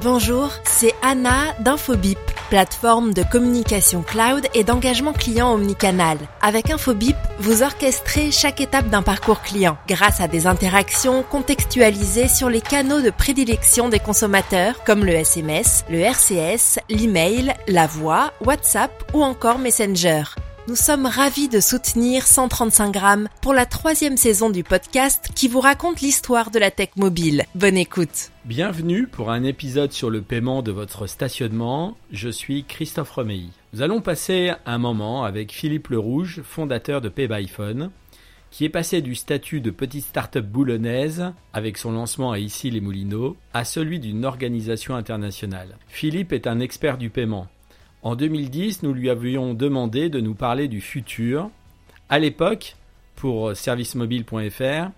Bonjour, c'est Anna d'Infobip, plateforme de communication cloud et d'engagement client omnicanal. Avec Infobip, vous orchestrez chaque étape d'un parcours client grâce à des interactions contextualisées sur les canaux de prédilection des consommateurs comme le SMS, le RCS, l'email, la voix, WhatsApp ou encore Messenger. Nous sommes ravis de soutenir 135 grammes pour la troisième saison du podcast qui vous raconte l'histoire de la tech mobile. Bonne écoute. Bienvenue pour un épisode sur le paiement de votre stationnement. Je suis Christophe Romeilly. Nous allons passer un moment avec Philippe Lerouge, fondateur de PayByPhone, qui est passé du statut de petite start-up boulonnaise, avec son lancement à Ici les Moulineaux, à celui d'une organisation internationale. Philippe est un expert du paiement. En 2010, nous lui avions demandé de nous parler du futur. À l'époque, pour servicemobile.fr,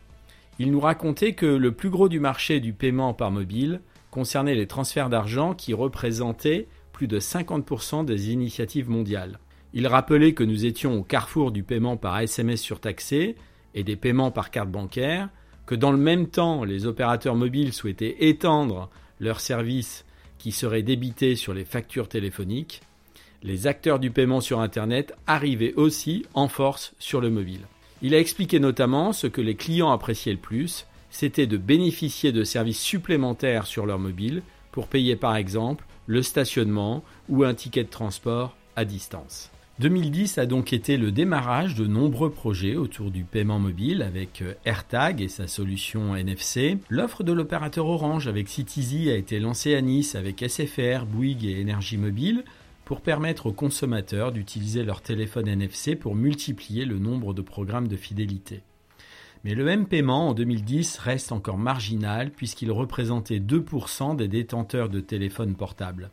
il nous racontait que le plus gros du marché du paiement par mobile concernait les transferts d'argent qui représentaient plus de 50% des initiatives mondiales. Il rappelait que nous étions au carrefour du paiement par SMS surtaxé et des paiements par carte bancaire, que dans le même temps, les opérateurs mobiles souhaitaient étendre leurs services qui seraient débités sur les factures téléphoniques, les acteurs du paiement sur Internet arrivaient aussi en force sur le mobile. Il a expliqué notamment ce que les clients appréciaient le plus, c'était de bénéficier de services supplémentaires sur leur mobile pour payer par exemple le stationnement ou un ticket de transport à distance. 2010 a donc été le démarrage de nombreux projets autour du paiement mobile avec euh, AirTag et sa solution NFC. L'offre de l'opérateur Orange avec CityZ a été lancée à Nice avec SFR, Bouygues et Énergie Mobile pour permettre aux consommateurs d'utiliser leur téléphone NFC pour multiplier le nombre de programmes de fidélité. Mais le même paiement en 2010 reste encore marginal puisqu'il représentait 2% des détenteurs de téléphones portables.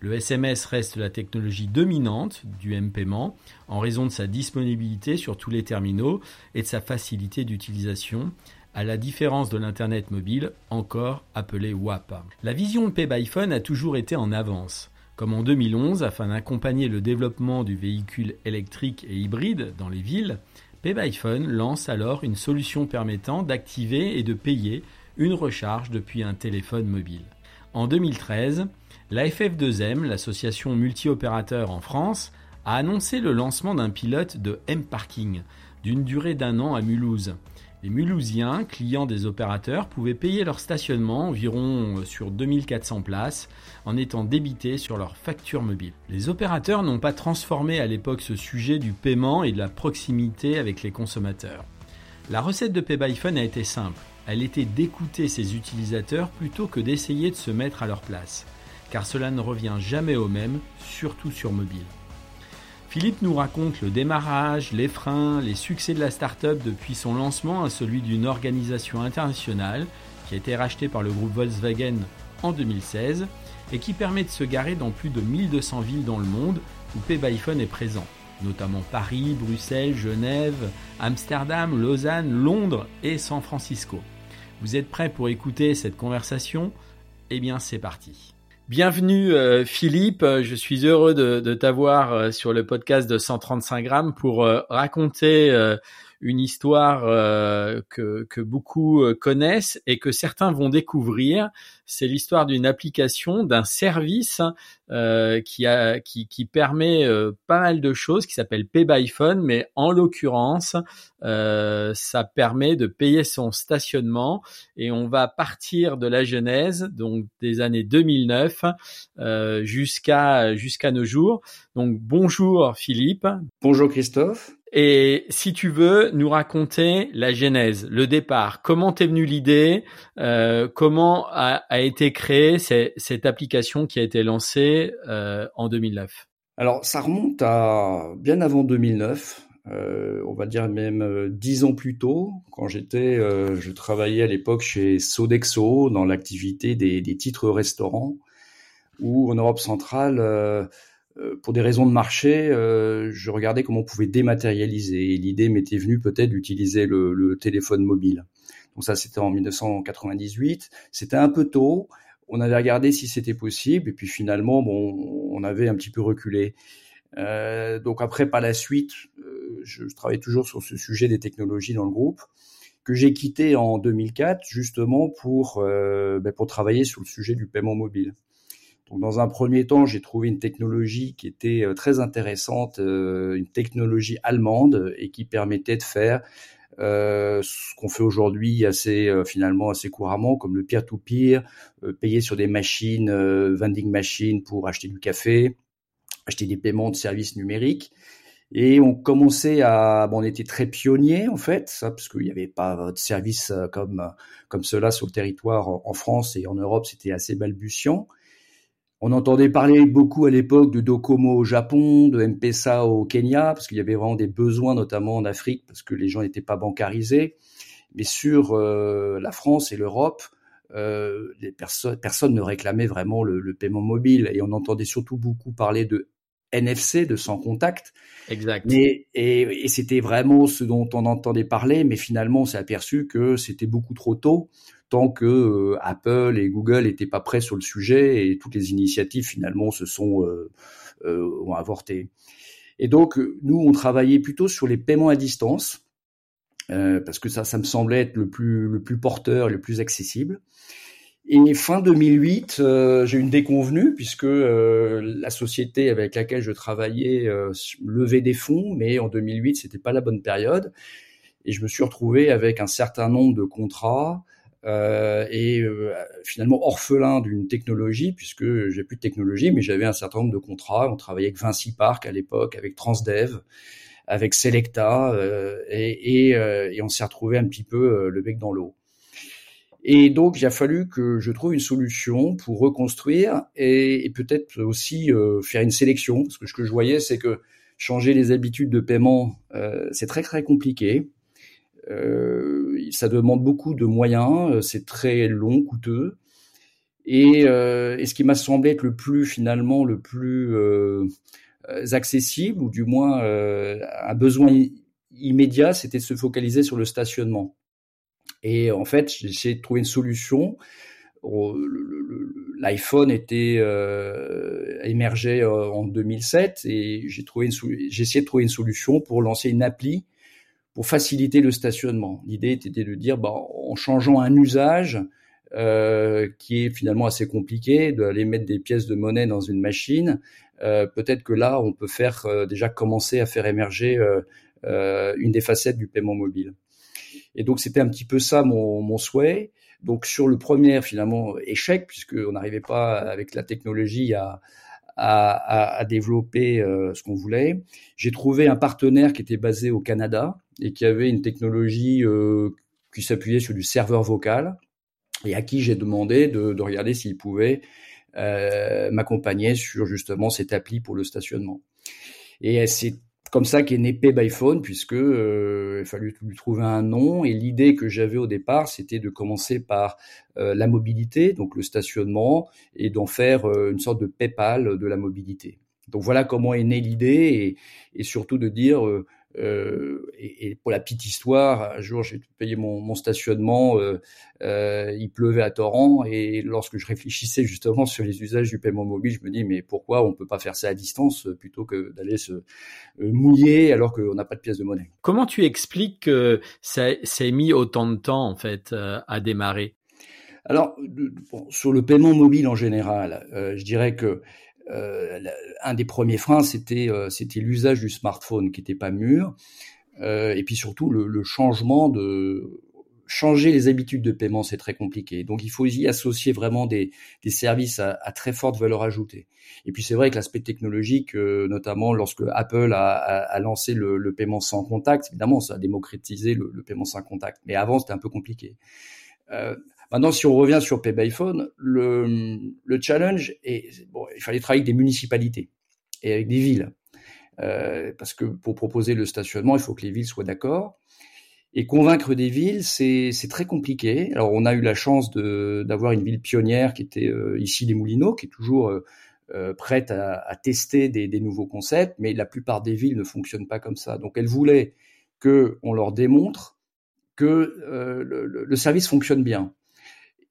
Le SMS reste la technologie dominante du M-paiement en raison de sa disponibilité sur tous les terminaux et de sa facilité d'utilisation, à la différence de l'Internet mobile, encore appelé WAP. La vision de Pay by Phone a toujours été en avance. Comme en 2011, afin d'accompagner le développement du véhicule électrique et hybride dans les villes, PayByPhone lance alors une solution permettant d'activer et de payer une recharge depuis un téléphone mobile. En 2013, la FF2M, l'association multi-opérateur en France, a annoncé le lancement d'un pilote de M-Parking d'une durée d'un an à Mulhouse. Les Mulhousiens, clients des opérateurs, pouvaient payer leur stationnement environ euh, sur 2400 places en étant débités sur leur facture mobile. Les opérateurs n'ont pas transformé à l'époque ce sujet du paiement et de la proximité avec les consommateurs. La recette de PayByPhone a été simple. Elle était d'écouter ses utilisateurs plutôt que d'essayer de se mettre à leur place. Car cela ne revient jamais au même, surtout sur mobile. Philippe nous raconte le démarrage, les freins, les succès de la start-up depuis son lancement à celui d'une organisation internationale qui a été rachetée par le groupe Volkswagen en 2016 et qui permet de se garer dans plus de 1200 villes dans le monde où PayByPhone est présent, notamment Paris, Bruxelles, Genève, Amsterdam, Lausanne, Londres et San Francisco. Vous êtes prêts pour écouter cette conversation? Eh bien c'est parti. Bienvenue euh, Philippe, je suis heureux de, t'avoir euh, sur le podcast de 135 grammes pour euh, raconter une histoire euh, que, beaucoup euh, connaissent et que certains vont découvrir. C'est l'histoire d'une application, d'un service euh, qui, permet pas mal de choses, qui s'appelle Pay by Phone, mais en l'occurrence, ça permet de payer son stationnement et on va partir de la genèse, donc des années 2009 jusqu'à jusqu'à nos jours. Donc bonjour Philippe. Bonjour Christophe. Et si tu veux nous raconter la genèse, le départ, comment t'es venue l'idée, euh, comment a, a, été créée cette application qui a été lancée euh, en 2009 Alors ça remonte à bien avant 2009. Euh, on va dire même euh, dix ans plus tôt, quand j'étais, euh, je travaillais à l'époque chez Sodexo dans l'activité des, des, titres restaurants, où en Europe centrale, euh, pour des raisons de marché, euh, je regardais comment on pouvait dématérialiser. Et l'idée m'était venue peut-être d'utiliser le, le, téléphone mobile. Donc ça, c'était en 1998. C'était un peu tôt. On avait regardé si c'était possible, et puis finalement, bon, on avait un petit peu reculé. Euh, donc après, par la suite, euh, je, je travaille toujours sur ce sujet des technologies dans le groupe. que j'ai quitté en 2004 justement pour ben, pour travailler sur le sujet du paiement mobile. Donc, dans un premier temps, j'ai trouvé une technologie qui était très intéressante, une technologie allemande et qui permettait de faire euh, ce qu'on fait aujourd'hui assez euh, finalement assez couramment, comme le peer-to-peer, euh, payer sur des machines, vending machines pour acheter du café, acheter des paiements de services numériques. Et on commençait à, bon, on était très pionniers en fait, ça, parce qu'il n'y avait pas de service comme comme cela sur le territoire en France et en Europe, c'était assez balbutiant. On entendait parler beaucoup à l'époque de Docomo au Japon, de M-Pesa au Kenya, parce qu'il y avait vraiment des besoins, notamment en Afrique, parce que les gens n'étaient pas bancarisés. Mais sur euh, la France et l'Europe, euh, les personne ne réclamait vraiment le, paiement mobile. Et on entendait surtout beaucoup parler de NFC, de sans contact. Exact. Mais, et, et c'était vraiment ce dont on entendait parler, mais finalement, on s'est aperçu que c'était beaucoup trop tôt tant que euh, Apple et Google n'étaient pas prêts sur le sujet et toutes les initiatives finalement se sont euh, euh, ont avorté. Et donc nous on travaillait plutôt sur les paiements à distance parce que ça ça me semblait être le plus le plus porteur, le plus accessible. Et fin 2008, j'ai une déconvenue puisque la société avec laquelle je travaillais levait des fonds, mais en 2008 c'était pas la bonne période. Et je me suis retrouvé avec un certain nombre de contrats euh, et euh, finalement orphelin d'une technologie puisque j'ai plus de technologie, mais j'avais un certain nombre de contrats. On travaillait avec Vinci Park à l'époque, avec Transdev, avec Selecta, euh, et, on s'est retrouvé un petit peu le bec dans l'eau. Et donc, il a fallu que je trouve une solution pour reconstruire et peut-être aussi faire une sélection, parce que ce que je voyais, c'est que changer les habitudes de paiement, c'est très très compliqué. Euh, ça demande beaucoup de moyens, euh, c'est très long, coûteux. Et, euh, et, ce qui m'a semblé être le plus finalement le plus accessible, ou du moins un besoin immédiat, c'était de se focaliser sur le stationnement. Et en fait, j'ai essayé de trouver une solution. L'iPhone était émergé en 2007 et j'ai essayé de trouver une solution pour lancer une appli pour faciliter le stationnement. L'idée était de dire, bah, en changeant un usage euh, qui est finalement assez compliqué, d'aller mettre des pièces de monnaie dans une machine, euh, peut-être que là, on peut faire euh, déjà commencer à faire émerger euh, euh, une des facettes du paiement mobile. Et donc, c'était un petit peu ça mon, mon souhait. Donc, sur le premier, finalement, échec, puisqu'on n'arrivait pas avec la technologie à, à, à, développer euh, ce qu'on voulait. J'ai trouvé un partenaire qui était basé au Canada et qui avait une technologie euh, qui s'appuyait sur du serveur vocal et à qui j'ai demandé de, de regarder s'il pouvait euh, m'accompagner sur justement cette appli pour le stationnement. Et c'est comme ça qu'est né Pay by Phone, puisque euh, il fallu lui trouver un nom. Et l'idée que j'avais au départ, c'était de commencer par euh, la mobilité, donc le stationnement, et d'en faire une sorte de PayPal de la mobilité. Donc voilà comment est née l'idée, et, surtout de dire euh, et, et, pour la petite histoire, un jour j'ai payé mon, mon stationnement, euh, euh, il pleuvait à torrent et lorsque je réfléchissais justement sur les usages du paiement mobile, je me dis mais pourquoi on peut pas faire ça à distance plutôt que d'aller se mouiller alors qu'on n'a pas de pièce de monnaie? Comment tu expliques que ça, ait mis autant de temps en fait à démarrer? Alors, bon, sur le paiement mobile en général, euh, je dirais que euh, un des premiers freins, c'était euh, l'usage du smartphone qui n'était pas mûr, euh, et puis surtout le, changement de changer les habitudes de paiement, c'est très compliqué. Donc il faut y associer vraiment des, services à, très forte valeur ajoutée. Et puis c'est vrai que l'aspect technologique, notamment lorsque Apple a, lancé le, paiement sans contact, évidemment ça a démocratisé le paiement sans contact. Mais avant c'était un peu compliqué. Maintenant, si on revient sur Pay by Phone, le, le challenge est bon, il fallait travailler avec des municipalités et avec des villes, euh, parce que pour proposer le stationnement, il faut que les villes soient d'accord. Et convaincre des villes, c'est très compliqué. Alors, on a eu la chance d'avoir une ville pionnière qui était euh, ici les Moulineaux, qui est toujours euh, prête à, tester des, nouveaux concepts, mais la plupart des villes ne fonctionnent pas comme ça. Donc, elles voulaient que on leur démontre que le, service fonctionne bien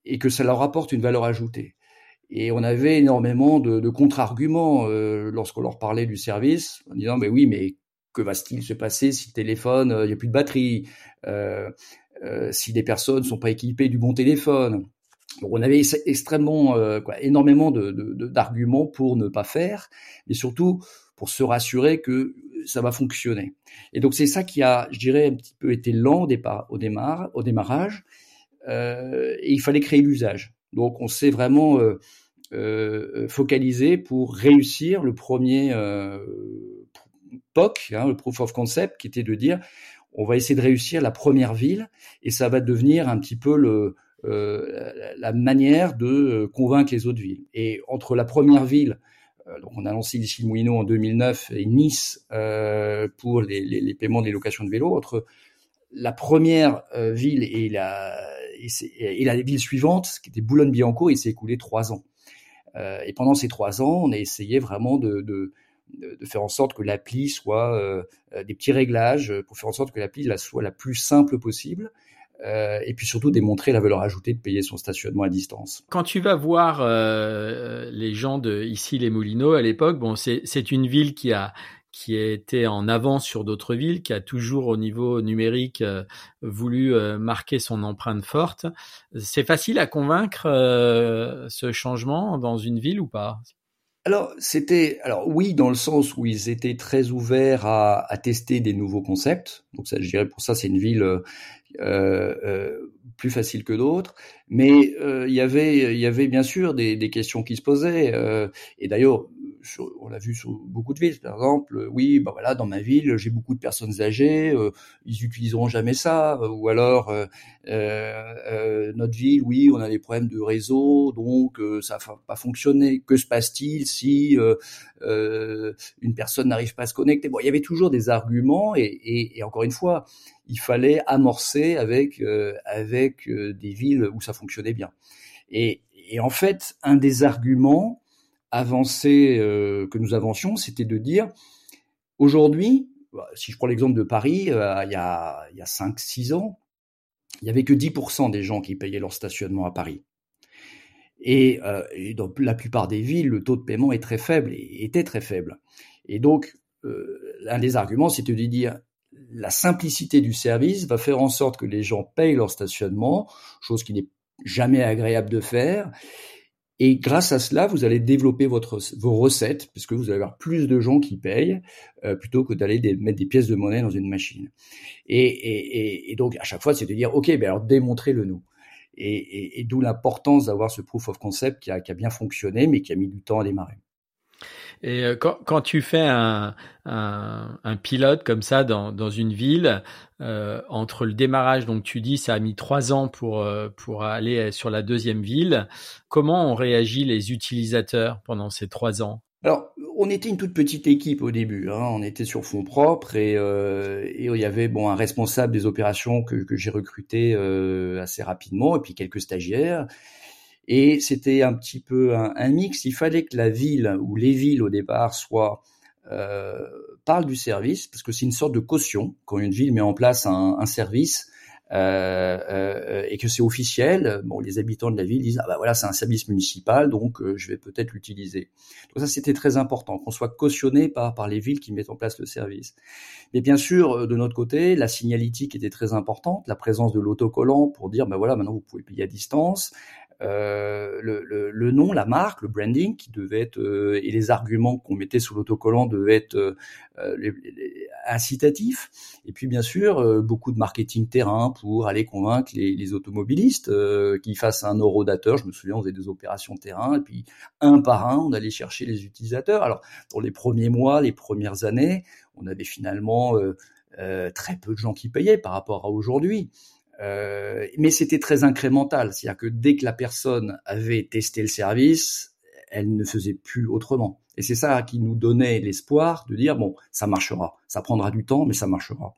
et que ça leur apporte une valeur ajoutée. Et on avait énormément de, de contre-arguments euh, lorsqu'on leur parlait du service, en disant mais oui, mais que va-t-il se passer si le téléphone, il euh, n'y a plus de batterie, euh, si des personnes ne sont pas équipées du bon téléphone. on avait extrêmement, quoi, énormément d'arguments de, pour ne pas faire, mais surtout pour se rassurer que ça va fonctionner. Et donc c'est ça qui a, je dirais, un petit peu été lent au départ, au démarrage. Euh, et il fallait créer l'usage. Donc on s'est vraiment euh, euh, focalisé pour réussir le premier POC, hein, le Proof of Concept, qui était de dire on va essayer de réussir la première ville et ça va devenir un petit peu le, la manière de convaincre les autres villes. Et entre la première ville donc on a lancé ici le en 2009 et Nice pour les, les, paiements des locations de vélos. Entre la première ville et la, et, la ville suivante, qui était Boulogne-Billancourt, il s'est écoulé trois ans. Euh, et pendant ces trois ans, on a essayé vraiment de, faire en sorte que l'appli soit euh, des petits réglages pour faire en sorte que l'appli soit la plus simple possible euh, et puis surtout démontrer la valeur ajoutée de payer son stationnement à distance. Quand tu vas voir les gens de ici les Moulineaux à l'époque, bon c'est une ville qui a qui été en avance sur d'autres villes, qui a toujours au niveau numérique euh, voulu euh, marquer son empreinte forte. C'est facile à convaincre euh, ce changement dans une ville ou pas? Alors c'était alors oui dans le sens où ils étaient très ouverts à, tester des nouveaux concepts. Donc je dirais pour ça c'est une ville plus facile que d'autres. Mais il y avait, il y avait bien sûr des, des questions qui se posaient. et d'ailleurs, on l'a vu sur beaucoup de villes, par exemple. Oui, bah voilà, dans ma ville, j'ai beaucoup de personnes âgées. ils utiliseront jamais ça. Ou alors, notre ville, oui, on a des problèmes de réseau, donc ça va pas fonctionner. Que se passe-t-il si une personne n'arrive pas à se connecter? Bon, il y avait toujours des arguments. Et, encore une fois, il fallait amorcer avec euh, avec euh, des villes où ça fonctionnait bien. Et en fait, un des arguments avancés euh, que nous avancions, c'était de dire aujourd'hui, bah, si je prends l'exemple de Paris, il y a il y a 5 6 ans, il y avait que 10% des gens qui payaient leur stationnement à Paris. Et, et, dans la plupart des villes, le taux de paiement est très faible et était très faible. Et donc, l'un des arguments, c'était de dire la simplicité du service va faire en sorte que les gens payent leur stationnement, chose qui n'est jamais agréable de faire. Et grâce à cela, vous allez développer votre, vos recettes, puisque vous allez avoir plus de gens qui payent, euh, plutôt que d'aller mettre des pièces de monnaie dans une machine. Et, donc, à chaque fois, c'est de dire, OK, ben alors démontrez-le nous. Et, et d'où l'importance d'avoir ce proof of concept qui a, qui a bien fonctionné, mais qui a mis du temps à démarrer. Et euh, quand, quand, tu fais un, un, un, pilote comme ça dans, dans une ville, euh, entre le démarrage, donc tu dis ça a mis trois ans pour, euh, pour aller sur la deuxième ville, comment ont réagi les utilisateurs pendant ces trois ans? Alors, on était une toute petite équipe au début. Hein. On était sur fonds propres et, euh, et, il y avait bon un responsable des opérations que, que j'ai recruté euh, assez rapidement et puis quelques stagiaires. Et c'était un petit peu un, mix. Il fallait que la ville ou les villes au départ soient euh, parlent du service parce que c'est une sorte de caution quand une ville met en place un, un service. Euh, euh, et que c'est officiel, bon, les habitants de la ville disent ah bah voilà c'est un service municipal donc euh, je vais peut-être l'utiliser. Donc ça c'était très important qu'on soit cautionné par par les villes qui mettent en place le service. Mais bien sûr de notre côté la signalétique était très importante, la présence de l'autocollant pour dire bah voilà maintenant vous pouvez payer à distance, euh, le, le, le, nom, la marque, le branding qui devait être euh, et les arguments qu'on mettait sur l'autocollant devaient être euh, les, incitatifs. Et puis bien sûr beaucoup de marketing terrain pour aller convaincre les, automobilistes qu'ils fassent un eurodateur. Je me souviens on faisait des opérations terrain et puis un par un on allait chercher les utilisateurs. Alors pour les premiers mois, les premières années, on avait finalement très peu de gens qui payaient par rapport à aujourd'hui. Euh, mais c'était très incrémental, c'est-à-dire que dès que la personne avait testé le service, elle ne faisait plus autrement. Et c'est ça qui nous donnait l'espoir de dire bon, ça marchera, ça prendra du temps, mais ça marchera.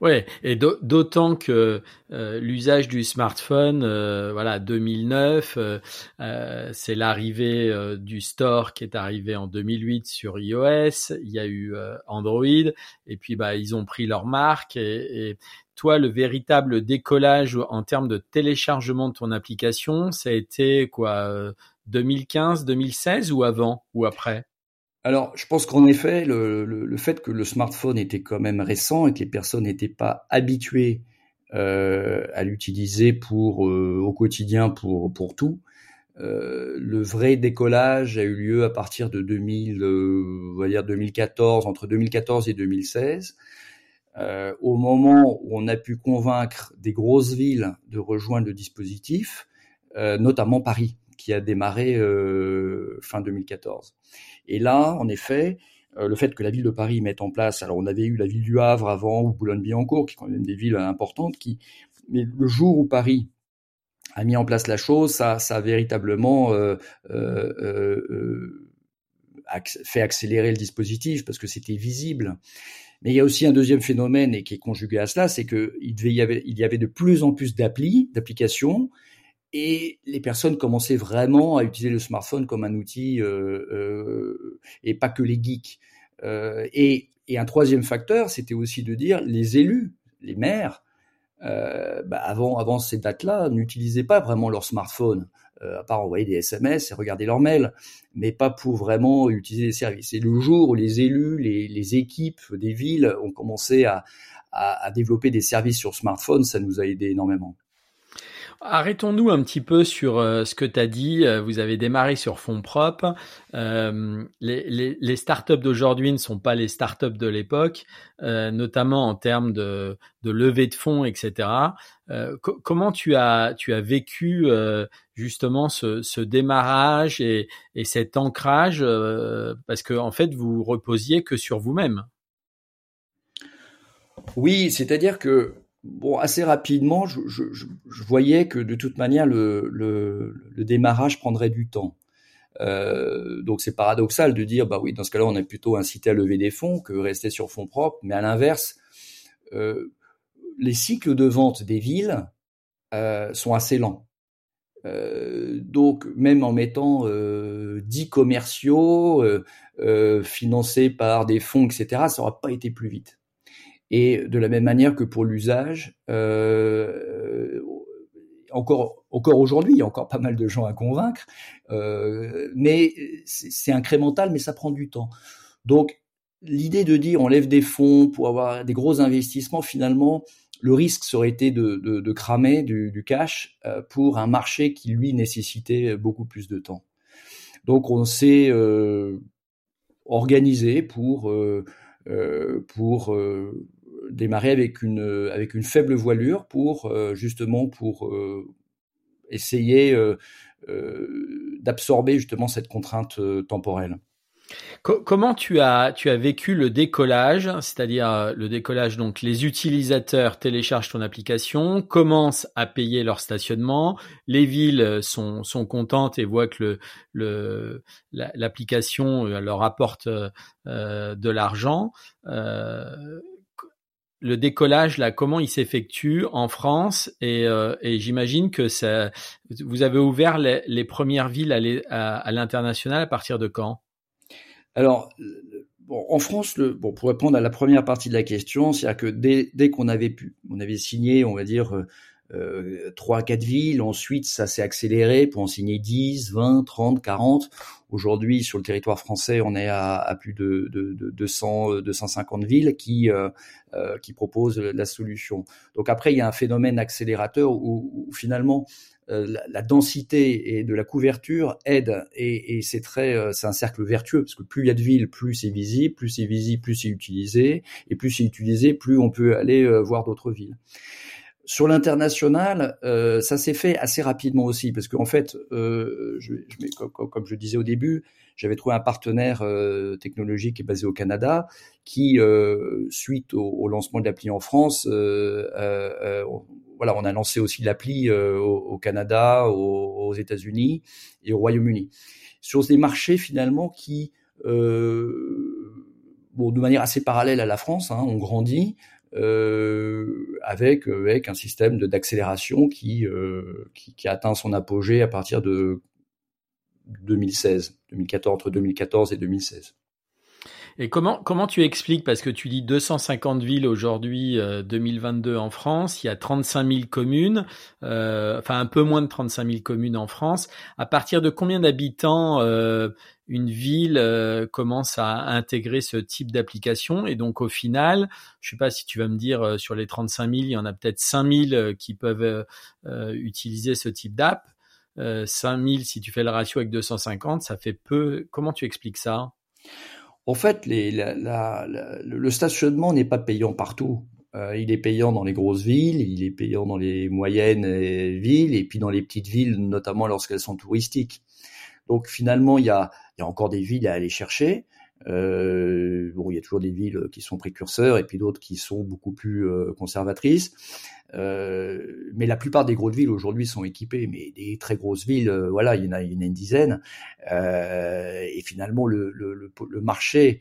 Ouais, et d'autant que euh, l'usage du smartphone, euh, voilà, 2009, euh, c'est l'arrivée du store qui est arrivé en 2008 sur iOS. Il y a eu Android, et puis bah ils ont pris leur marque et toi, le véritable décollage en termes de téléchargement de ton application, ça a été quoi 2015, 2016 ou avant ou après? Alors, je pense qu'en effet, le, fait que le smartphone était quand même récent et que les personnes n'étaient pas habituées à l'utiliser pour au quotidien pour tout. le vrai décollage a eu lieu à partir de 2000, on va dire 2014, entre 2014 et 2016. Euh, au moment où on a pu convaincre des grosses villes de rejoindre le dispositif, euh, notamment Paris, qui a démarré euh, fin 2014. Et là, en effet, le fait que la ville de Paris mette en place, alors on avait eu la ville du Havre avant ou Boulogne-Billancourt, qui sont quand même des villes importantes, qui, mais le jour où Paris a mis en place la chose, ça, ça a véritablement euh, euh, fait accélérer le dispositif parce que c'était visible. Mais il y a aussi un deuxième phénomène et qui est conjugué à cela, c'est qu'il y avait, il y avait de plus en plus d'applications, et les personnes commençaient vraiment à utiliser le smartphone comme un outil euh, euh, et pas que les geeks. Euh, et, et, un troisième facteur, c'était aussi de dire les élus, les maires, bah avant, avant ces dates-là, n'utilisaient pas vraiment leur smartphone. À part envoyer des SMS et regarder leurs mails, mais pas pour vraiment utiliser les services. Et le jour où les élus, les, les équipes des villes ont commencé à, à, à développer des services sur smartphone, ça nous a aidé énormément. Arrêtons-nous un petit peu sur euh, ce que tu as dit. Euh, vous avez démarré sur fonds propres. Euh, les, startups d'aujourd'hui ne sont pas les startups de l'époque, notamment en termes de, levée de fonds, etc. comment tu as, vécu justement ce, ce, démarrage et, et cet ancrage Parce que en fait, vous reposiez que sur vous-même? Oui, c'est-à-dire que bon, assez rapidement, je, je, je, voyais que de toute manière, le, le, le démarrage prendrait du temps. Euh, donc c'est paradoxal de dire, bah oui, dans ce cas-là, on est plutôt incité à lever des fonds que rester sur fonds propres. Mais à l'inverse, euh, les cycles de vente des villes euh, sont assez lents. Euh, donc même en mettant euh, 10 commerciaux euh, financés par des fonds, etc., ça n'aura pas été plus vite. Et de la même manière que pour l'usage, euh, encore, encore aujourd'hui, il y a encore pas mal de gens à convaincre, euh, mais c'est incrémental, mais ça prend du temps. Donc, l'idée de dire on lève des fonds pour avoir des gros investissements, finalement, le risque serait été de, de, de cramer du, du cash euh, pour un marché qui, lui, nécessitait beaucoup plus de temps. Donc, on s'est euh, organisé pour, euh, euh pour démarrer avec une avec une faible voilure pour euh, justement pour euh, essayer euh, d'absorber justement cette contrainte temporelle. Comment tu as tu as vécu le décollage, c'est-à-dire le décollage donc les utilisateurs téléchargent ton application, commencent à payer leur stationnement, les villes sont sont contentes et voient que le l'application leur apporte de l'argent. Le décollage là, comment il s'effectue en France et, euh, et j'imagine que ça, vous avez ouvert les, premières villes à, l'international à partir de quand? Alors, bon, en France, le, bon, pour répondre à la première partie de la question, c'est-à-dire que dès, dès qu'on avait pu, on avait signé, on va dire, euh, euh, trois, quatre villes. Ensuite, ça s'est accéléré pour en signer 10, 20, 30, 40. Aujourd'hui, sur le territoire français, on est à, à plus de, de, de 200, 250 villes qui, euh, euh, qui proposent la solution. Donc après, il y a un phénomène accélérateur où, où finalement euh, la, densité et de la couverture aide et, et c'est très, euh, c'est un cercle vertueux parce que plus il y a de villes, plus c'est visible, plus c'est visible, plus c'est utilisé et plus c'est utilisé, plus on peut aller voir d'autres villes. Sur l'international, euh, ça s'est fait assez rapidement aussi, parce qu'en fait, euh, je, je, comme, comme, je disais au début, j'avais trouvé un partenaire euh, technologique basé au Canada qui, euh, suite au, au, lancement de l'appli en France, euh, euh, voilà, on a lancé aussi l'appli au, au, Canada, aux, aux États-Unis et au Royaume-Uni. Sur des marchés finalement qui, bon, de manière assez parallèle à la France, hein, ont grandi. Euh, avec avec un système d'accélération qui, euh, qui, qui atteint son apogée à partir de 2016, 2014 entre 2014 et 2016. Et comment comment tu expliques parce que tu dis 250 villes aujourd'hui 2022 en France, il y a 35 000 communes, enfin un peu moins de 35 000 communes en France. À partir de combien d'habitants une ville euh, commence à intégrer ce type d'application? Et donc au final, je sais pas si tu vas me dire euh, sur les 35 000, il y en a peut-être 5 000 euh, qui peuvent utiliser ce type d'app. 5 000 si tu fais le ratio avec 250, ça fait peu. Comment tu expliques ça? En fait, le stationnement n'est pas payant partout. il est payant dans les grosses villes, il est payant dans les moyennes villes et puis dans les petites villes, notamment lorsqu'elles sont touristiques. Donc finalement, il y a, encore des villes à aller chercher. Euh, bon, il y a toujours des villes qui sont précurseurs et puis d'autres qui sont beaucoup plus euh, conservatrices. Euh, mais la plupart des grosses villes aujourd'hui sont équipées, mais des très grosses villes, euh, voilà, il y en a, une dizaine. Euh, et finalement, le, marché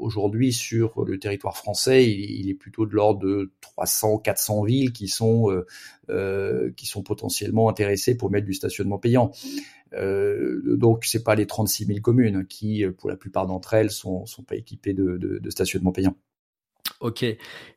aujourd'hui, sur le territoire français, il, est plutôt de l'ordre de 300, 400 villes qui sont qui sont potentiellement intéressées pour mettre du stationnement payant. Euh, donc, c'est pas les 36 000 communes qui, pour la plupart d'entre elles, sont sont pas équipées de, de stationnement payant. Ok.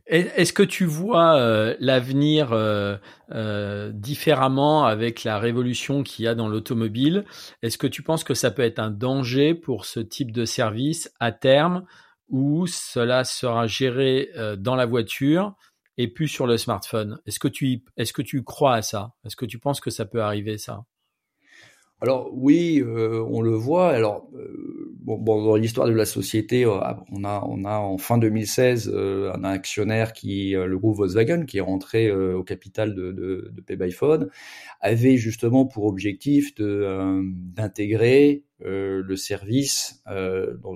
Est-ce que tu vois euh, l'avenir euh, euh, différemment avec la révolution qu'il y a dans l'automobile? Est-ce que tu penses que ça peut être un danger pour ce type de service à terme où cela sera géré dans la voiture et plus sur le smartphone? Est-ce que tu est-ce que tu crois à ça? Est-ce que tu penses que ça peut arriver ça? Alors oui, euh, on le voit. Alors euh, bon, dans l'histoire de la société, euh, on a on a en fin 2016 un actionnaire qui le groupe Volkswagen qui est rentré au capital de, de, de PayByPhone avait justement pour objectif d'intégrer le service dans,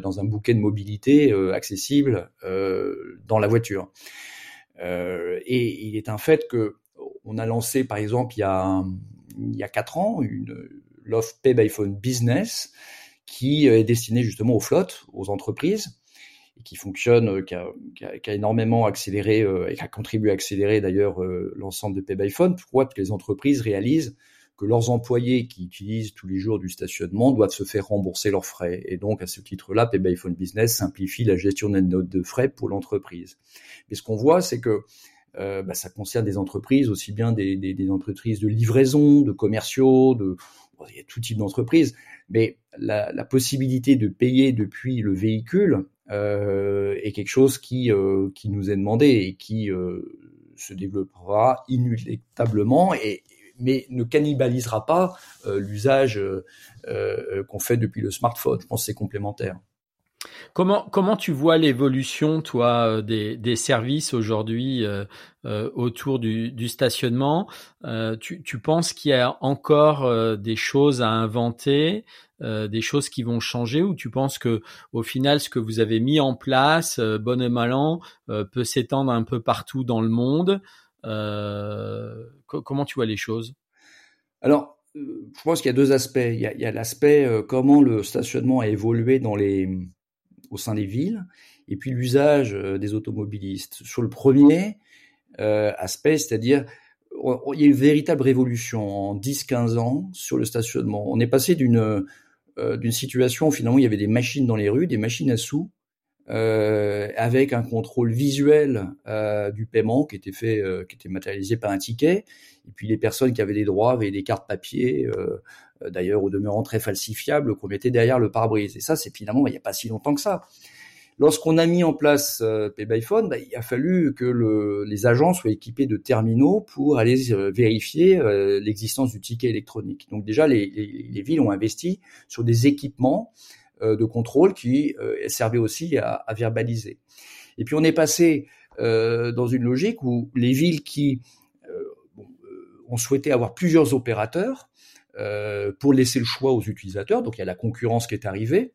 dans un bouquet de mobilité accessible dans la voiture. et il est un fait que on a lancé par exemple il y a il y a quatre ans l'offre Pay by Phone Business qui est destinée justement aux flottes, aux entreprises et qui fonctionne, euh, qui a, énormément accéléré euh, et qui a contribué à accélérer d'ailleurs euh, l'ensemble de Pay by Phone. Pourquoi Parce que les entreprises réalisent que leurs employés qui utilisent tous les jours du stationnement doivent se faire rembourser leurs frais. Et donc, à ce titre-là, Pay by Phone Business simplifie la gestion des notes de frais pour l'entreprise. Mais ce qu'on voit, c'est que euh, bah, ça concerne des entreprises, aussi bien des, entreprises de livraison, de commerciaux, de bon, il y a tout type d'entreprises, mais la, possibilité de payer depuis le véhicule euh, est quelque chose qui, euh, qui nous est demandé et qui se développera inéluctablement, mais ne cannibalisera pas l'usage qu'on fait depuis le smartphone. Je pense que c'est complémentaire. Comment comment tu vois l'évolution toi euh, des, des services aujourd'hui euh, euh, autour du, du stationnement? Euh, tu, tu penses qu'il y a encore euh, des choses à inventer, des choses qui vont changer ou tu penses que au final ce que vous avez mis en place, bon et mal peut s'étendre un peu partout dans le monde? Comment tu vois les choses? Alors je pense qu'il y a deux aspects. Il y a l'aspect comment le stationnement a évolué dans les au sein des villes, et puis l'usage euh, des automobilistes. Sur le premier euh, aspect, c'est-à-dire il y a une véritable révolution en 10-15 ans sur le stationnement. On est passé d'une euh, d'une situation où finalement il y avait des machines dans les rues, des machines à sous, avec un contrôle visuel du paiement qui était fait, qui était matérialisé par un ticket, et puis les personnes qui avaient des droits avaient des cartes papier, d'ailleurs au demeurant très falsifiables, qu'on mettait derrière le pare-brise. Et ça, c'est finalement il n'y a pas si longtemps que ça. Lorsqu'on a mis en place euh, PayByPhone, bah, il a fallu que le, les agents soient équipés de terminaux pour aller euh, vérifier euh, l'existence du ticket électronique. Donc déjà, les, les, les, villes ont investi sur des équipements de contrôle qui servaient aussi à, verbaliser. Et puis on est passé dans une logique où les villes qui ont souhaité avoir plusieurs opérateurs euh, pour laisser le choix aux utilisateurs. Donc il y a la concurrence qui est arrivée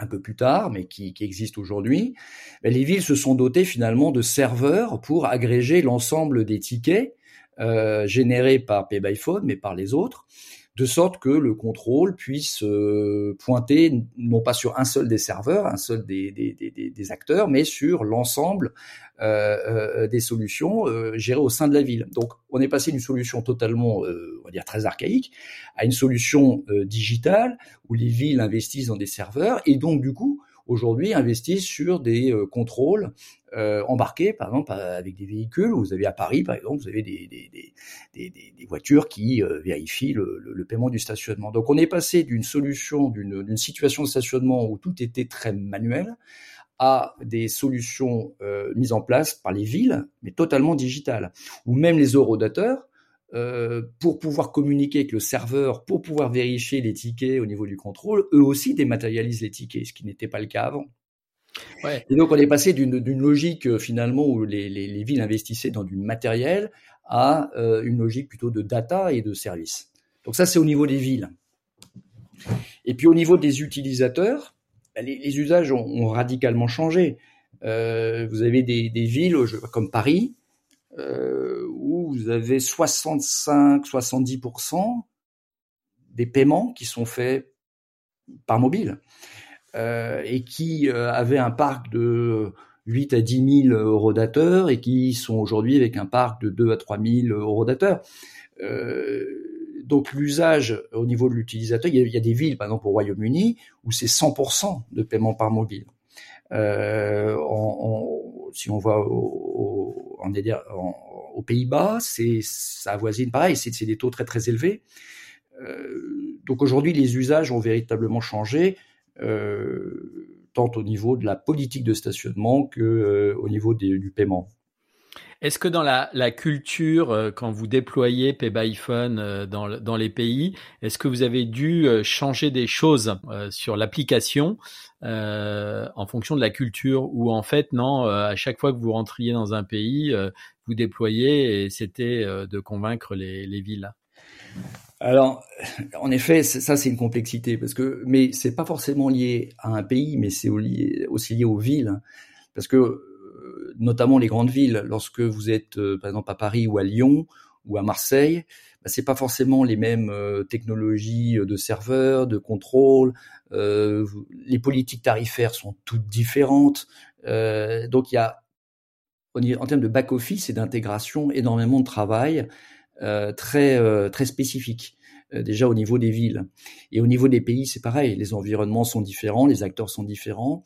un peu plus tard, mais qui, qui existe aujourd'hui. Les villes se sont dotées finalement de serveurs pour agréger l'ensemble des tickets euh, générés par PayByPhone, mais par les autres de sorte que le contrôle puisse euh, pointer non pas sur un seul des serveurs, un seul des, des, des, des acteurs, mais sur l'ensemble euh, euh, des solutions gérées au sein de la ville. Donc on est passé d'une solution totalement, euh, on va dire très archaïque, à une solution digitale où les villes investissent dans des serveurs et donc du coup aujourd'hui investissent sur des contrôles euh, embarqués, par exemple, avec des véhicules. Vous avez à Paris, par exemple, vous avez des, voitures qui euh, vérifient le, paiement du stationnement. Donc on est passé d'une solution, d'une situation de stationnement où tout était très manuel, à des solutions euh, mises en place par les villes, mais totalement digitales, ou même les eurodateurs, pour pouvoir communiquer avec le serveur, pour pouvoir vérifier les tickets au niveau du contrôle, eux aussi dématérialisent les tickets, ce qui n'était pas le cas avant. Et donc on est passé d'une logique euh, finalement où les, les, les, villes investissaient dans du matériel à euh, une logique plutôt de data et de services. Donc ça c'est au niveau des villes. Et puis au niveau des utilisateurs, bah, les, usages ont, radicalement changé. Euh, vous avez des, villes comme Paris où vous avez 65-70% des paiements qui sont faits par mobile et qui euh, avaient un parc de 8 à 10 000 eurodateurs et qui sont aujourd'hui avec un parc de 2 à 3 000 eurodateurs. Euh, donc l'usage au niveau de l'utilisateur, il, y a des villes, par exemple au Royaume-Uni, où c'est 100% de paiement par mobile. Euh, si on en, aux Pays-Bas, c'est ça avoisine pareil, c'est des taux très très élevés. Euh, donc aujourd'hui, les usages ont véritablement changé, euh, tant au niveau de la politique de stationnement que euh, au niveau du paiement. Est-ce que dans la, culture, euh, quand vous déployez Pay by Phone euh, dans, les pays, est-ce que vous avez dû euh, changer des choses sur l'application euh, en fonction de la culture ou en fait non, à chaque fois que vous rentriez dans un pays, vous déployez et c'était de convaincre les villes? Alors, en effet, ça c'est une complexité parce que, mais c'est pas forcément lié à un pays, mais c'est aussi lié aux villes, parce que notamment les grandes villes. Lorsque vous êtes, euh, par exemple, à Paris ou à Lyon ou à Marseille, bah, c'est pas forcément les mêmes euh, technologies de serveurs, de contrôle. Euh, les politiques tarifaires sont toutes différentes. donc il y a, en termes de back office et d'intégration, énormément de travail très très spécifique déjà au niveau des villes. Et au niveau des pays, c'est pareil, les environnements sont différents, les acteurs sont différents.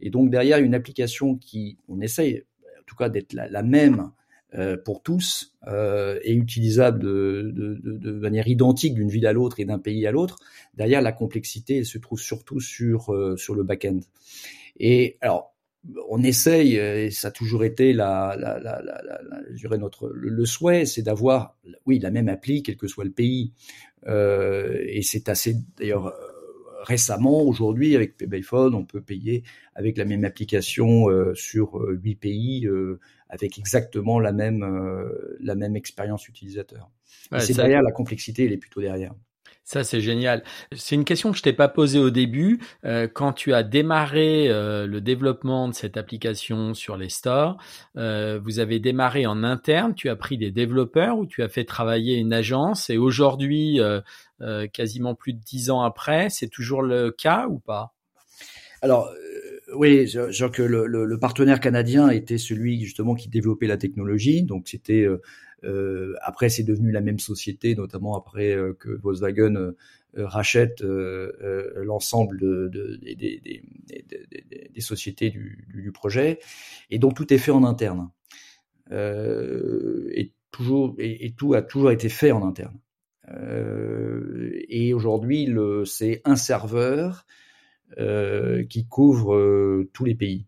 Et donc derrière une application qui, on essaye en tout cas d'être la, même euh, pour tous euh, et utilisable de, de, de, manière identique d'une ville à l'autre et d'un pays à l'autre, derrière la complexité se trouve surtout sur euh, sur le back-end. Et alors on essaye, et ça a toujours été la, la, la, la je dirais notre le, souhait, c'est d'avoir, oui, la même appli quel que soit le pays. Euh, et c'est assez d'ailleurs récemment, aujourd'hui, avec PayPayPhone, on peut payer avec la même application euh, sur euh, huit pays, euh, avec exactement la même la même expérience utilisateur. c'est derrière la complexité, elle est plutôt derrière. Ça, c'est génial. C'est une question que je t'ai pas posée au début. Euh, quand tu as démarré euh, le développement de cette application sur les stores, euh, vous avez démarré en interne, tu as pris des développeurs ou tu as fait travailler une agence et aujourd'hui, quasiment plus de dix ans après, c'est toujours le cas ou pas? Alors, oui, je, que le, le, partenaire canadien était celui justement qui développait la technologie, donc c'était euh, après, c'est devenu la même société, notamment après euh, que Volkswagen euh, rachète l'ensemble de, de, des, des, sociétés du, du, projet. Et donc, tout est fait en interne. et, toujours, et, tout a toujours été fait en interne. et aujourd'hui, c'est un serveur qui couvre tous les pays.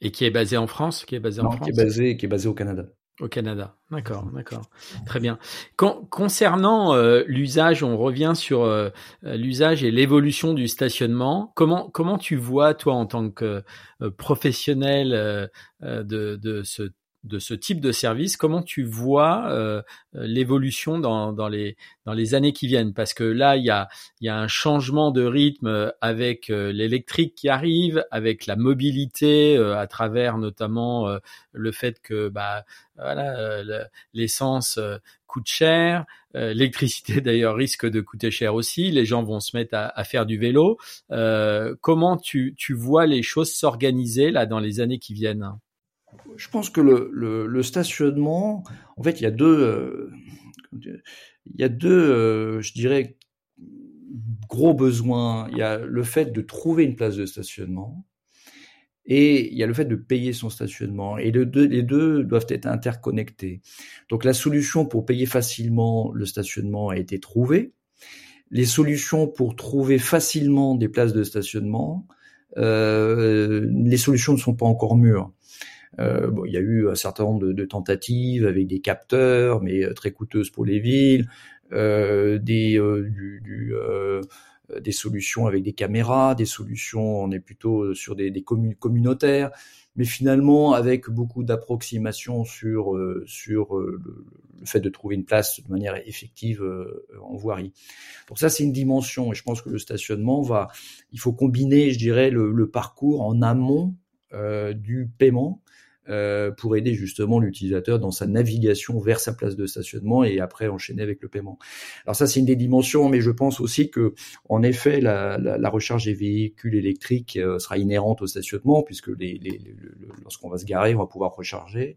Et qui est basé en France, qui est basé en France. Qui est basé, qui est basé au Canada. Au Canada, d'accord, d'accord, très bien. concernant euh, l'usage, on revient sur euh, l'usage et l'évolution du stationnement. Comment comment tu vois toi en tant que euh, professionnel de, de ce de ce type de service, comment tu vois euh, l'évolution dans, les, années qui viennent? Parce que là, il y a, un changement de rythme avec euh, l'électrique qui arrive, avec la mobilité euh, à travers notamment euh, le fait que bah, l'essence coûte cher, l'électricité d'ailleurs risque de coûter cher aussi, les gens vont se mettre à, à faire du vélo. comment tu, tu vois les choses s'organiser là dans les années qui viennent? Je pense que le, stationnement, en fait, il y a deux, euh, il y a deux, euh, je dirais, gros besoins. Il y a le fait de trouver une place de stationnement et il y a le fait de payer son stationnement. Et les deux, les deux doivent être interconnectés. Donc la solution pour payer facilement le stationnement a été trouvée. Les solutions pour trouver facilement des places de stationnement, euh, les solutions ne sont pas encore mûres. Euh, bon, il y a eu un certain nombre de, de, tentatives avec des capteurs, mais euh, très coûteuses pour les villes, euh, des, euh, du, du euh, des solutions avec des caméras, des solutions, on est plutôt euh, sur des, des communautaires, mais finalement avec beaucoup d'approximation sur sur le, fait de trouver une place de manière effective en voirie. Donc ça c'est une dimension et je pense que le stationnement va, il faut combiner, je dirais, le, le parcours en amont euh, du paiement euh, pour aider justement l'utilisateur dans sa navigation vers sa place de stationnement et après enchaîner avec le paiement. Alors ça c'est une des dimensions, mais je pense aussi que en effet la, la, la recharge des véhicules électriques euh, sera inhérente au stationnement puisque les, les, lorsqu'on va se garer, on va pouvoir recharger.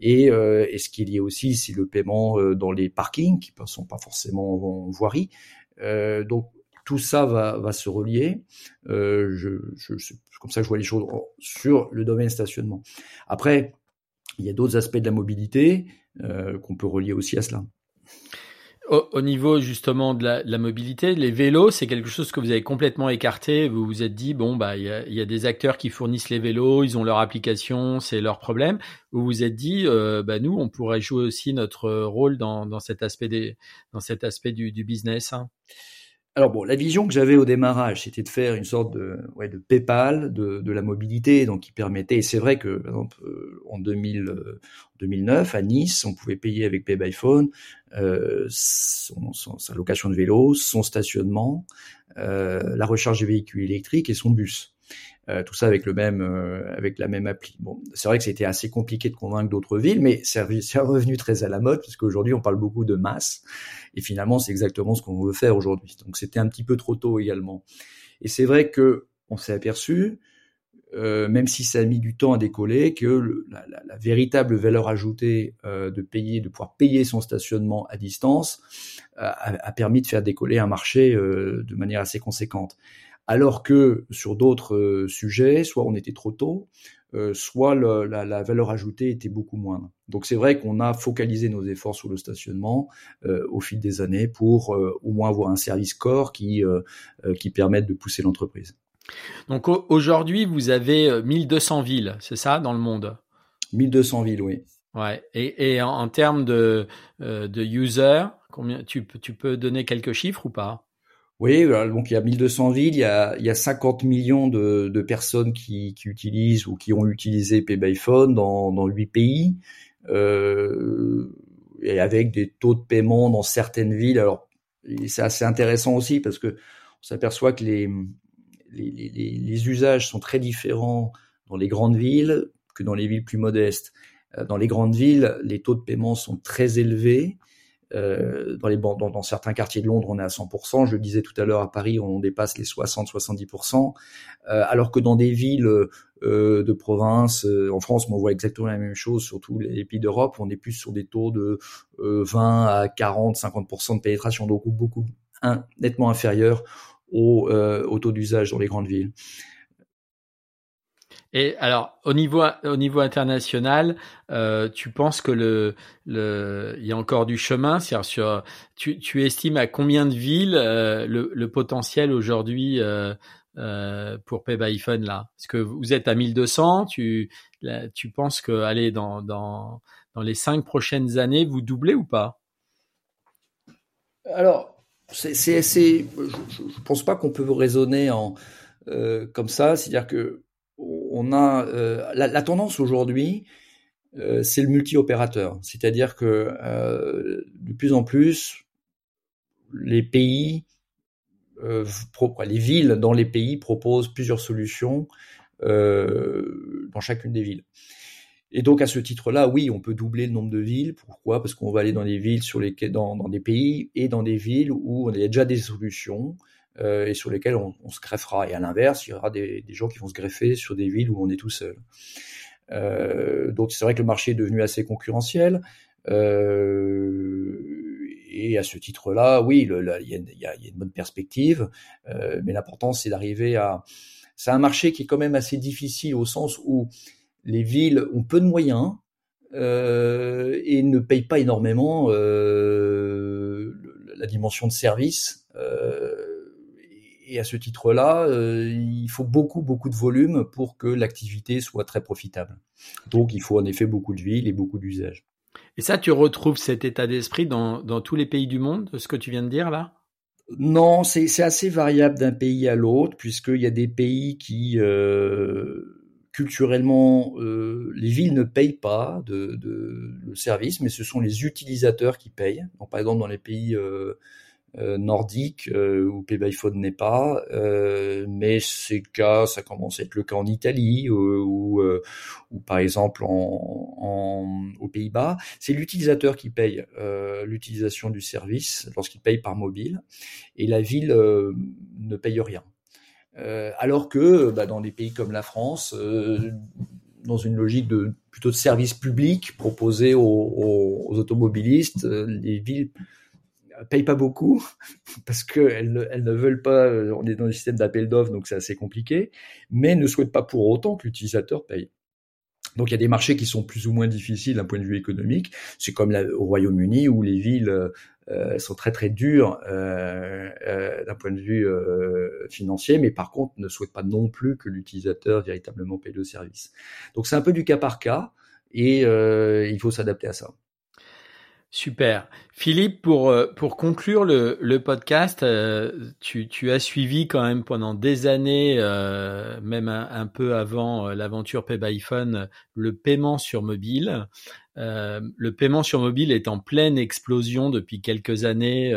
Et, euh, et ce qui est lié aussi, c'est le paiement euh, dans les parkings qui ne sont pas forcément en voirie. Euh, donc tout ça va, se relier. Euh, comme ça je vois les choses sur le domaine stationnement. Après, il y a d'autres aspects de la mobilité euh, qu'on peut relier aussi à cela. Au, au niveau justement de la, mobilité, les vélos, c'est quelque chose que vous avez complètement écarté. Vous vous êtes dit bon bah il y a, des acteurs qui fournissent les vélos, ils ont leur application, c'est leur problème. Vous vous êtes dit euh, bah nous on pourrait jouer aussi notre rôle dans, cet aspect du business. Hein. Alors bon, la vision que j'avais au démarrage, c'était de faire une sorte de, ouais, de PayPal de, la mobilité, donc qui permettait. Et c'est vrai que, par exemple, euh, en 2000, 2009 à Nice, on pouvait payer avec Pay by Phone euh, sa location de vélo, son stationnement, euh, la recharge des véhicules électriques et son bus. Euh, tout ça avec le même euh, avec la même appli. Bon, c'est vrai que c'était assez compliqué de convaincre d'autres villes, mais c'est revenu très à la mode parce qu'aujourd'hui on parle beaucoup de masse et finalement c'est exactement ce qu'on veut faire aujourd'hui. Donc c'était un petit peu trop tôt également. Et c'est vrai que on s'est aperçu, euh, même si ça a mis du temps à décoller, que la, véritable valeur ajoutée euh, de payer, de pouvoir payer son stationnement à distance, euh, a, a, permis de faire décoller un marché de manière assez conséquente alors que sur d'autres euh, sujets, soit on était trop tôt, euh, soit le, la, la, valeur ajoutée était beaucoup moindre. Donc c'est vrai qu'on a focalisé nos efforts sur le stationnement euh, au fil des années pour euh, au moins avoir un service corps qui, euh, qui permette de pousser l'entreprise. Donc aujourd'hui, vous avez 1200 villes, c'est ça, dans le monde? 1200 villes, oui. Ouais. Et, et en, en, termes de, de users, combien tu, tu peux donner quelques chiffres ou pas? Oui, donc il y a 1200 villes, il y a, il y a 50 millions de, de personnes qui, qui, utilisent ou qui ont utilisé Pay by Phone dans, dans 8 pays, euh, et avec des taux de paiement dans certaines villes. Alors, c'est assez intéressant aussi parce que on s'aperçoit que les, les, les, les, usages sont très différents dans les grandes villes que dans les villes plus modestes. Euh, dans les grandes villes, les taux de paiement sont très élevés euh, dans, les, dans, dans, certains quartiers de Londres, on est à 100%. Je le disais tout à l'heure, à Paris, on dépasse les 60-70%. Euh, alors que dans des villes euh, de province, euh, en France, on voit exactement la même chose, surtout les pays d'Europe, on est plus sur des taux de 20 à 40, 50% de pénétration, donc beaucoup un, nettement inférieur au, au taux d'usage dans les grandes villes. Et alors, au niveau, au niveau international, euh, tu penses que le, le, il y a encore du chemin? Tu, tu estimes à combien de villes euh, le, potentiel aujourd'hui euh, pour Pay by Phone là? Parce que vous êtes à 1200, tu, tu penses que, dans, dans, dans les cinq prochaines années, vous doublez ou pas? Alors, c'est, c'est, je, je pense pas qu'on peut raisonner en comme ça, c'est-à-dire que on a euh, la, tendance aujourd'hui, euh, c'est le multi-opérateur, c'est-à-dire que euh, de plus en plus, les pays, les villes dans les pays proposent plusieurs solutions dans chacune des villes. Et donc à ce titre-là, oui, on peut doubler le nombre de villes. Pourquoi? Parce qu'on va aller dans des villes sur dans, des pays et dans des villes où il y a déjà des solutions et sur lesquels on, se greffera. Et à l'inverse, il y aura des, des, gens qui vont se greffer sur des villes où on est tout seul. Euh, donc c'est vrai que le marché est devenu assez concurrentiel. Euh, et, à ce titre-là, oui, il y, a, une bonne perspective, mais l'important c'est d'arriver à. C'est un marché qui est quand même assez difficile au sens où les villes ont peu de moyens et ne payent pas énormément la dimension de service. Et à ce titre-là, il faut beaucoup, beaucoup de volume pour que l'activité soit très profitable. Donc, il faut en effet beaucoup de villes et beaucoup d'usages. Et ça, tu retrouves cet état d'esprit dans, dans tous les pays du monde, ce que tu viens de dire là? Non, c'est assez variable d'un pays à l'autre, puisqu'il y a des pays qui, euh, culturellement, euh, les villes ne payent pas de, de, de, service, mais ce sont les utilisateurs qui payent. Donc, par exemple, dans les pays euh, euh, nordique euh, où PayByPhone n'est pas, euh, mais c'est cas, ça commence à être le cas en Italie ou, ou, par exemple en, aux Pays-Bas. C'est l'utilisateur qui paye l'utilisation du service lorsqu'il paye par mobile et la ville ne paye rien. alors que bah, dans des pays comme la France, dans une logique de plutôt de service public proposé aux automobilistes, les villes payent pas beaucoup parce qu'elles ne, elles ne veulent pas, euh, on est dans le système d'appel d'offres, donc c'est assez compliqué, mais ne souhaitent pas pour autant que l'utilisateur paye. Donc il y a des marchés qui sont plus ou moins difficiles d'un point de vue économique. C'est comme au Royaume-Uni où les villes euh, sont très très dures euh, d'un point de vue financier, mais par contre ne souhaitent pas non plus que l'utilisateur véritablement paye le service. Donc c'est un peu du cas par cas et il faut s'adapter à ça. Super. Philippe, pour, euh, pour conclure le, le podcast, euh, tu, tu, as suivi quand même pendant des années, euh, même un, peu avant l'aventure Pay by Phone, le paiement sur mobile. Le paiement sur mobile est en pleine explosion depuis quelques années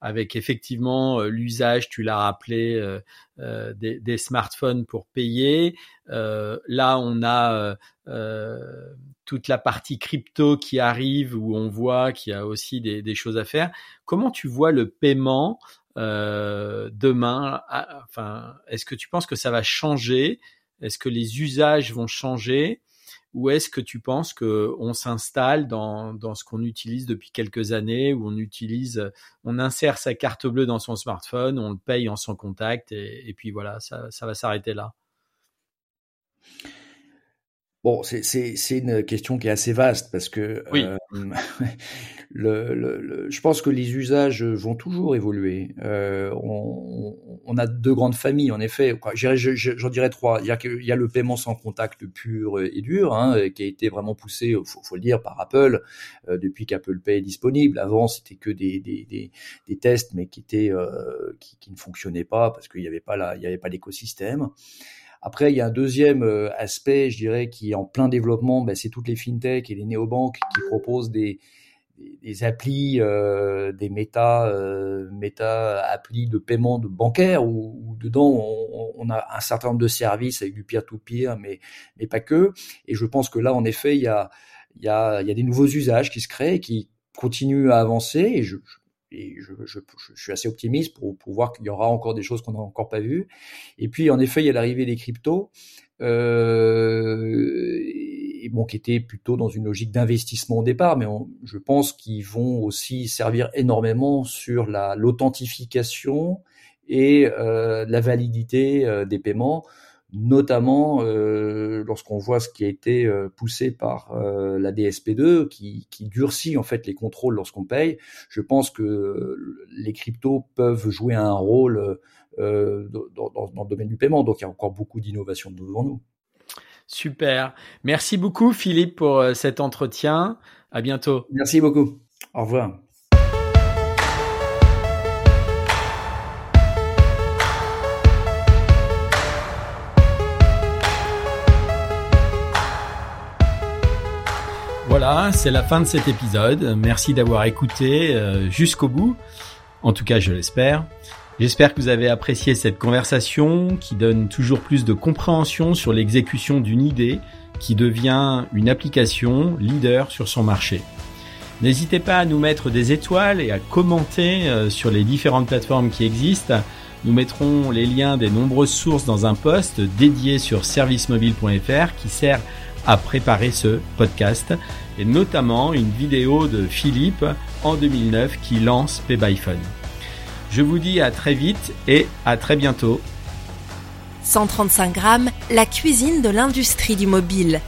avec effectivement l'usage, tu l'as rappelé, des, smartphones pour payer. là, on a toute la partie crypto qui arrive où on voit qu'il y a aussi des, choses à faire. Comment tu vois le paiement euh, demain? Enfin, est-ce que tu penses que ça va changer? Est-ce que les usages vont changer? Ou est-ce que tu penses que on s'installe dans, dans ce qu'on utilise depuis quelques années, où on utilise, on insère sa carte bleue dans son smartphone, on le paye en sans contact, et, et puis voilà, ça, ça va s'arrêter là? Bon, c'est une question qui est assez vaste parce que euh, le, le, je pense que les usages vont toujours évoluer. Euh, on, on, a deux grandes familles, en effet. J'en dirais trois. Il y, a, il y a le paiement sans contact pur et dur, hein, qui a été vraiment poussé, faut, faut le dire, par Apple euh, depuis qu'Apple Pay est disponible. Avant, c'était que des, des, des, des, tests, mais qui étaient euh, qui, qui, ne fonctionnaient pas parce qu'il n'y avait pas la, il y avait pas l'écosystème. Après, il y a un deuxième euh, aspect, je dirais, qui est en plein développement, ben, c'est toutes les fintechs et les néobanques qui proposent des, des applis, euh, des méta, euh, méta applis de paiement de bancaire où, dedans on, on, a un certain nombre de services avec du peer-to-peer, mais, mais pas que. Et je pense que là, en effet, il y a, il y a, il y a des nouveaux usages qui se créent, qui continuent à avancer. Et je, suis assez optimiste pour, voir qu'il y aura encore des choses qu'on n'a encore pas vues. Et puis, en effet, il y a l'arrivée des cryptos, euh, bon, qui était plutôt dans une logique d'investissement au départ, mais je pense qu'ils vont aussi servir énormément sur la l'authentification et euh, la validité euh, des paiements notamment euh, lorsqu'on voit ce qui a été euh, poussé par euh, la DSP2, qui, qui, durcit en fait les contrôles lorsqu'on paye. Je pense que les cryptos peuvent jouer un rôle dans, dans, dans, le domaine du paiement. Donc il y a encore beaucoup d'innovation devant nous. Super. Merci beaucoup Philippe pour cet entretien. À bientôt. Merci beaucoup. Au revoir. Voilà, c'est la fin de cet épisode. Merci d'avoir écouté euh, jusqu'au bout. En tout cas, je l'espère. J'espère que vous avez apprécié cette conversation qui donne toujours plus de compréhension sur l'exécution d'une idée qui devient une application leader sur son marché. N'hésitez pas à nous mettre des étoiles et à commenter euh, sur les différentes plateformes qui existent. Nous mettrons les liens des nombreuses sources dans un post dédié sur servicemobile.fr qui sert préparer ce podcast et notamment une vidéo de Philippe en 2009 qui lance PayByPhone. Je vous dis à très vite et à très bientôt. 135 grammes, la cuisine de l'industrie du mobile.